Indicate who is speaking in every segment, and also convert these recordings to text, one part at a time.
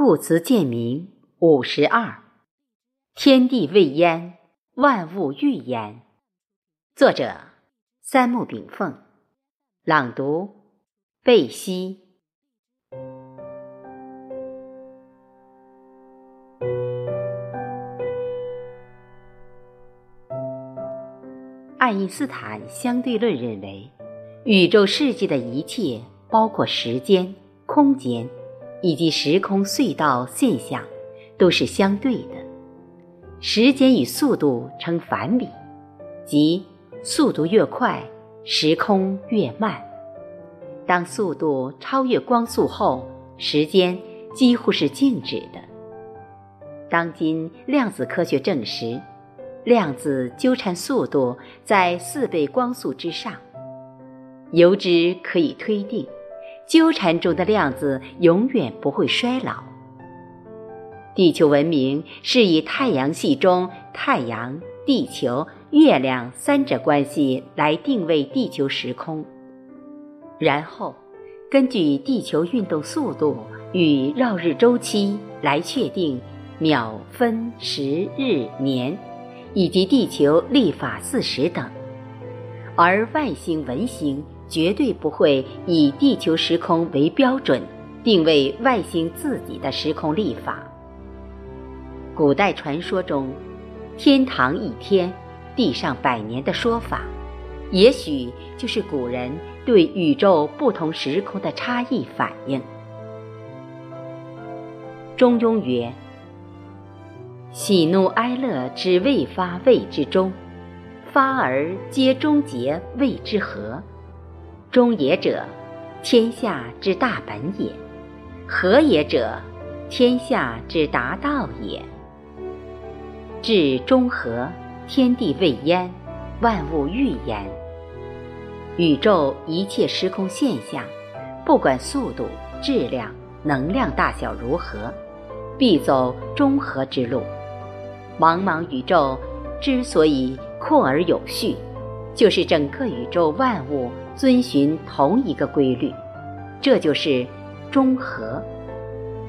Speaker 1: 故辞鉴明五十二，天地未焉，万物欲焉。作者：三木炳凤。朗读：贝西。爱因斯坦相对论认为，宇宙世界的一切，包括时间、空间。以及时空隧道现象都是相对的，时间与速度成反比，即速度越快，时空越慢。当速度超越光速后，时间几乎是静止的。当今量子科学证实，量子纠缠速度在四倍光速之上，由之可以推定。纠缠中的量子永远不会衰老。地球文明是以太阳系中太阳、地球、月亮三者关系来定位地球时空，然后根据地球运动速度与绕日周期来确定秒、分、时、日、年，以及地球历法四时等，而外星文星。绝对不会以地球时空为标准，定位外星自己的时空历法。古代传说中，天堂一天，地上百年的说法，也许就是古人对宇宙不同时空的差异反应。中庸曰：“喜怒哀乐之未发，谓之中；发而皆终结，谓之和。”中也者，天下之大本也；和也者，天下之达道也。至中和，天地未焉，万物欲焉。宇宙一切时空现象，不管速度、质量、能量大小如何，必走中和之路。茫茫宇宙之所以扩而有序，就是整个宇宙万物。遵循同一个规律，这就是中和。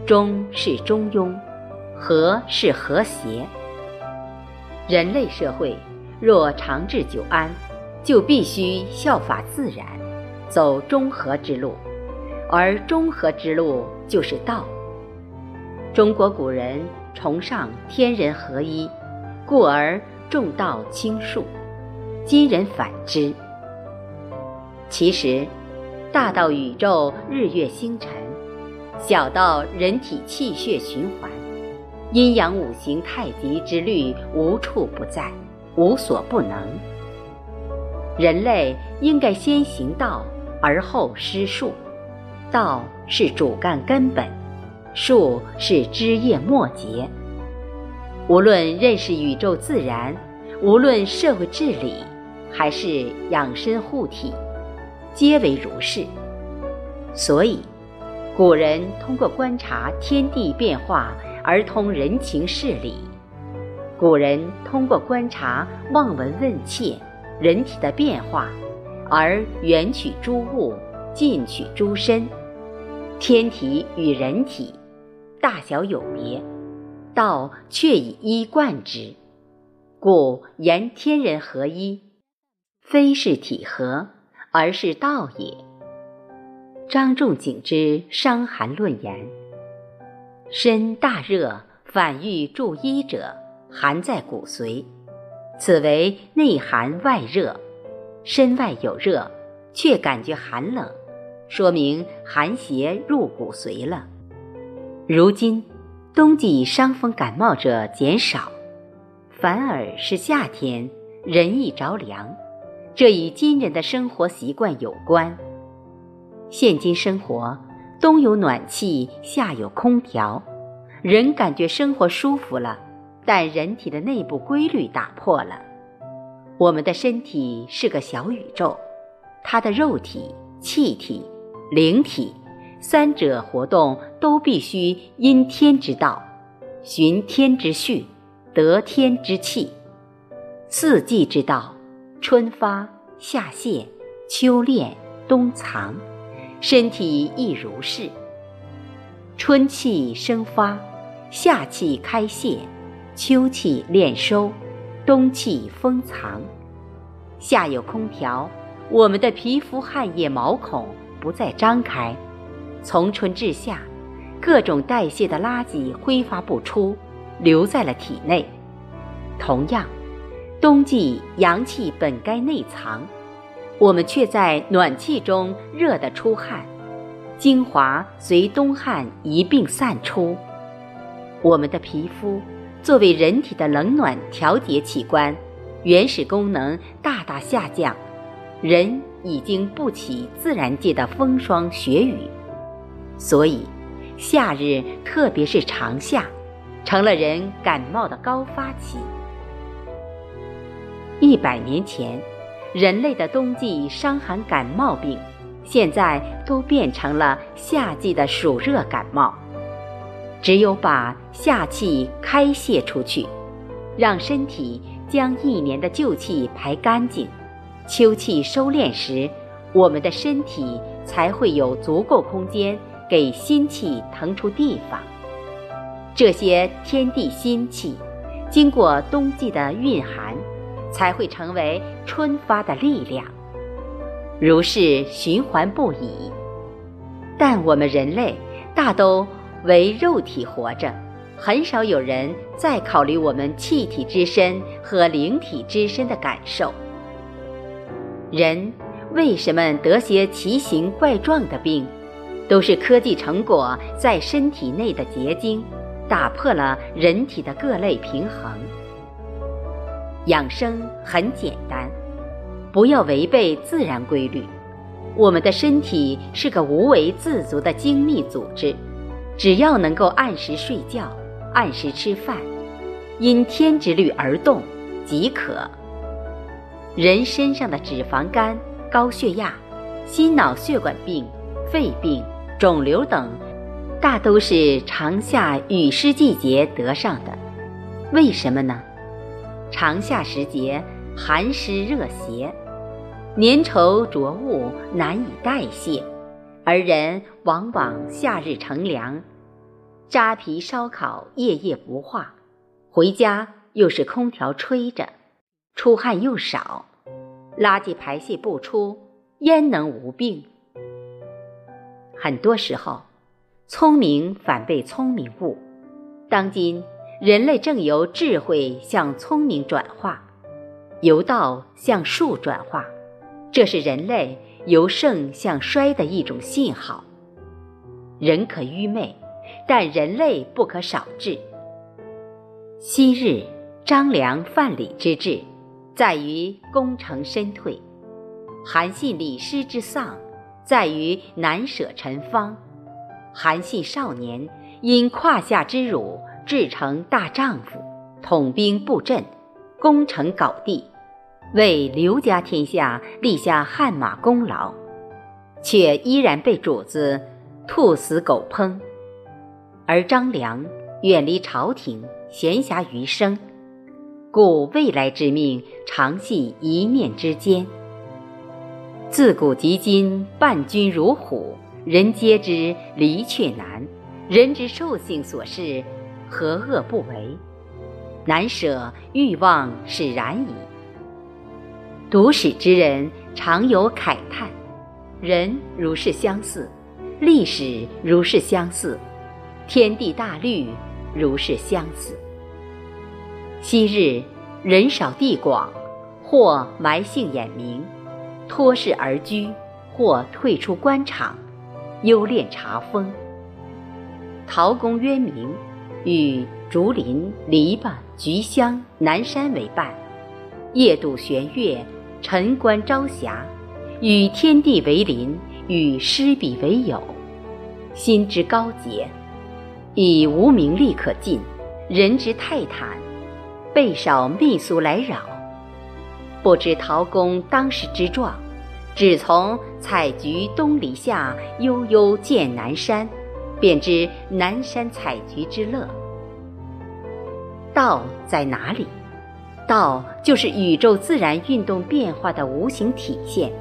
Speaker 1: 中是中庸，和是和谐。人类社会若长治久安，就必须效法自然，走中和之路，而中和之路就是道。中国古人崇尚天人合一，故而重道轻术。今人反之。其实，大到宇宙日月星辰，小到人体气血循环，阴阳五行太极之律无处不在，无所不能。人类应该先行道，而后施术。道是主干根本，术是枝叶末节。无论认识宇宙自然，无论社会治理，还是养生护体。皆为如是，所以古人通过观察天地变化而通人情事理；古人通过观察望闻问切人体的变化而远取诸物，近取诸身。天体与人体大小有别，道却以一贯之，故言天人合一，非是体合。而是道也。张仲景之《伤寒论》言：“身大热，反欲助衣者，寒在骨髓，此为内寒外热。身外有热，却感觉寒冷，说明寒邪入骨髓了。如今冬季伤风感冒者减少，反而是夏天人易着凉。”这与今人的生活习惯有关。现今生活，冬有暖气，夏有空调，人感觉生活舒服了，但人体的内部规律打破了。我们的身体是个小宇宙，它的肉体、气体、灵体三者活动都必须因天之道，循天之序，得天之气，四季之道。春发夏谢，秋练冬藏，身体亦如是。春气生发，夏气开泄，秋气敛收，冬气封藏。夏有空调，我们的皮肤汗液毛孔不再张开，从春至夏，各种代谢的垃圾挥发不出，留在了体内。同样，冬季阳气本该内藏，我们却在暖气中热得出汗。精华随冬汗一并散出，我们的皮肤作为人体的冷暖调节器官，原始功能大大下降，人已经不起自然界的风霜雪雨，所以夏日特别是长夏，成了人感冒的高发期。一百年前，人类的冬季伤寒感冒病。现在都变成了夏季的暑热感冒，只有把夏气开泄出去，让身体将一年的旧气排干净，秋气收敛时，我们的身体才会有足够空间给新气腾出地方。这些天地新气，经过冬季的蕴含，才会成为春发的力量。如是循环不已，但我们人类大都为肉体活着，很少有人再考虑我们气体之身和灵体之身的感受。人为什么得些奇形怪状的病，都是科技成果在身体内的结晶，打破了人体的各类平衡。养生很简单。不要违背自然规律。我们的身体是个无为自足的精密组织，只要能够按时睡觉、按时吃饭，因天之律而动即可。人身上的脂肪肝、高血压、心脑血管病、肺病、肿瘤等，大都是长夏雨湿季节得上的。为什么呢？长夏时节。寒湿热邪，粘稠浊物难以代谢，而人往往夏日乘凉，扎皮烧烤夜夜不化，回家又是空调吹着，出汗又少，垃圾排泄不出，焉能无病？很多时候，聪明反被聪明误。当今人类正由智慧向聪明转化。由道向术转化，这是人类由盛向衰的一种信号。人可愚昧，但人类不可少智。昔日张良范蠡之志，在于功成身退；韩信李师之丧，在于难舍陈方。韩信少年因胯下之辱，志成大丈夫，统兵布阵。攻城搞地，为刘家天下立下汗马功劳，却依然被主子兔死狗烹。而张良远离朝廷，闲暇余生，故未来之命常系一念之间。自古及今，伴君如虎，人皆知离却难。人之兽性所适，何恶不为？难舍欲望使然矣。读史之人常有慨叹：人如是相似，历史如是相似，天地大律如是相似。昔日人少地广，或埋姓掩名，托世而居，或退出官场，优练茶风。陶公渊明与竹林、篱笆。菊香、南山为伴，夜渡玄月，晨观朝霞，与天地为邻，与诗笔为友，心之高洁，以无名利可尽，人之泰坦，备少秘俗来扰。不知陶公当时之状，只从采菊东篱下，悠悠见南山，便知南山采菊之乐。道在哪里？道就是宇宙自然运动变化的无形体现。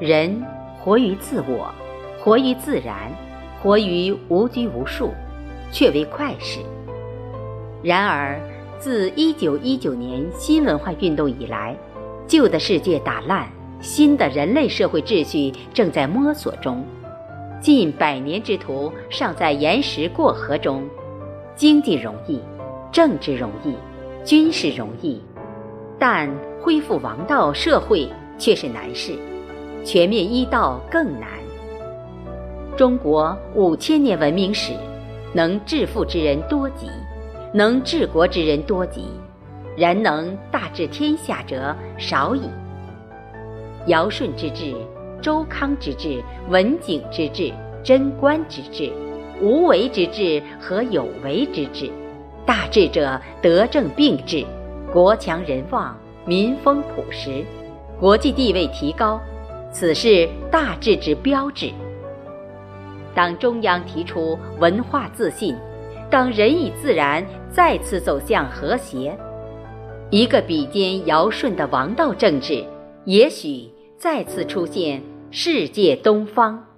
Speaker 1: 人活于自我，活于自然，活于无拘无束，却为快事。然而，自一九一九年新文化运动以来，旧的世界打烂，新的人类社会秩序正在摸索中。近百年之徒尚在岩石过河中，经济容易，政治容易，军事容易，但恢复王道社会却是难事，全面医道更难。中国五千年文明史，能致富之人多极，能治国之人多极，然能大治天下者少矣。尧舜之治。周康之治、文景之治、贞观之治、无为之治和有为之治，大治者德政并治，国强人旺，民风朴实，国际地位提高，此是大治之标志。当中央提出文化自信，当人与自然再次走向和谐，一个比肩尧舜的王道政治，也许。再次出现世界东方。